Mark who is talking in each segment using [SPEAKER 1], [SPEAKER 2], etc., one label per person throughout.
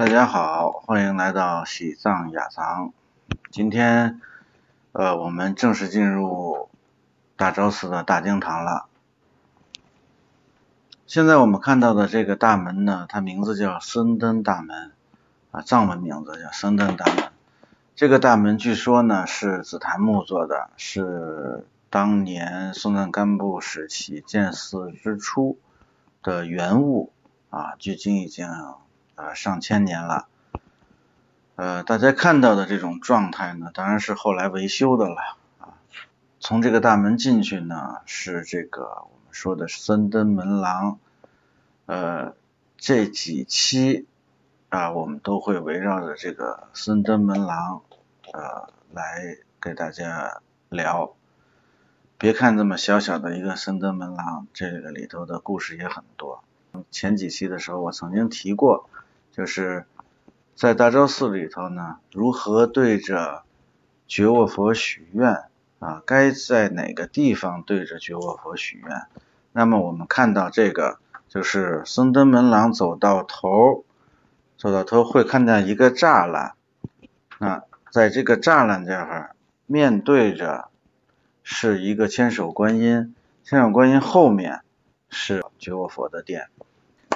[SPEAKER 1] 大家好，欢迎来到喜藏雅藏。今天，呃，我们正式进入大昭寺的大经堂了。现在我们看到的这个大门呢，它名字叫僧登大门，啊，藏文名字叫僧登大门。这个大门据说呢是紫檀木做的，是当年松赞干布时期建寺之初的原物，啊，距今已经啊上千年了。呃，大家看到的这种状态呢，当然是后来维修的了。啊，从这个大门进去呢，是这个我们说的森登门廊。呃，这几期啊，我们都会围绕着这个森登门廊呃来给大家聊。别看这么小小的一个僧登门廊，这个里头的故事也很多。前几期的时候，我曾经提过，就是在大昭寺里头呢，如何对着觉沃佛许愿啊？该在哪个地方对着觉沃佛许愿？那么我们看到这个。就是僧登门廊走到头，走到头会看见一个栅栏，啊，在这个栅栏这儿，面对着是一个千手观音，千手观音后面是觉沃佛的殿，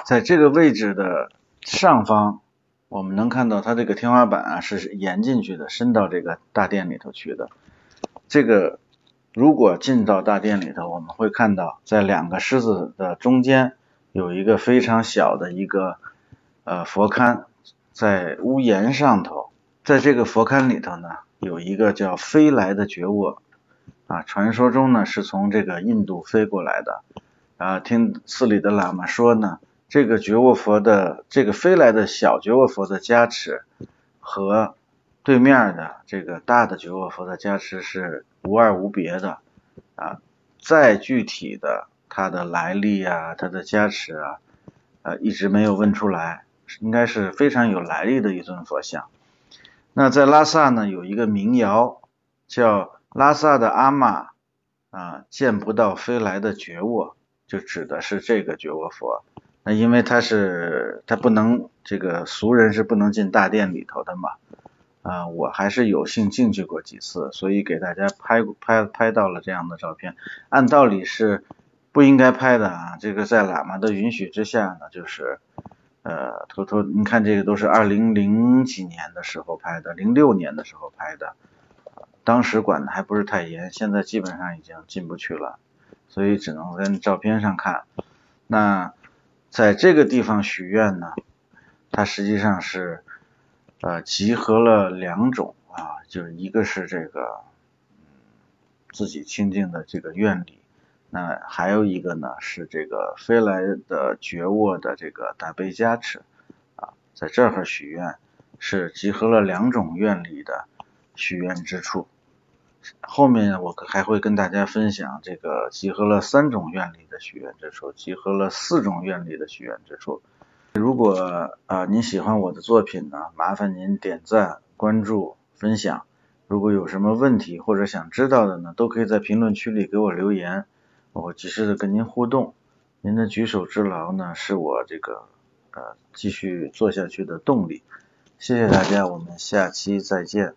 [SPEAKER 1] 在这个位置的上方，我们能看到它这个天花板啊是延进去的，伸到这个大殿里头去的。这个如果进到大殿里头，我们会看到在两个狮子的中间。有一个非常小的一个呃佛龛在屋檐上头，在这个佛龛里头呢，有一个叫飞来的觉沃啊，传说中呢是从这个印度飞过来的啊，听寺里的喇嘛说呢，这个觉沃佛的这个飞来的小觉沃佛的加持和对面的这个大的觉沃佛的加持是无二无别的啊，再具体的。它的来历啊，它的加持啊，呃，一直没有问出来，应该是非常有来历的一尊佛像。那在拉萨呢，有一个民谣叫“拉萨的阿玛啊，见不到飞来的觉沃”，就指的是这个觉沃佛。那因为他是他不能这个俗人是不能进大殿里头的嘛，啊，我还是有幸进去过几次，所以给大家拍拍拍到了这样的照片。按道理是。不应该拍的啊，这个在喇嘛的允许之下呢，就是呃偷偷，你看这个都是二零零几年的时候拍的，零六年的时候拍的，当时管的还不是太严，现在基本上已经进不去了，所以只能在照片上看。那在这个地方许愿呢，它实际上是呃集合了两种啊，就是一个是这个嗯自己清净的这个愿力。那还有一个呢，是这个飞来的觉沃的这个大悲加持啊，在这儿许愿是集合了两种愿力的许愿之处。后面我还会跟大家分享这个集合了三种愿力的许愿之处，集合了四种愿力的许愿之处。如果啊您喜欢我的作品呢，麻烦您点赞、关注、分享。如果有什么问题或者想知道的呢，都可以在评论区里给我留言。我及时的跟您互动，您的举手之劳呢，是我这个呃继续做下去的动力。谢谢大家，我们下期再见。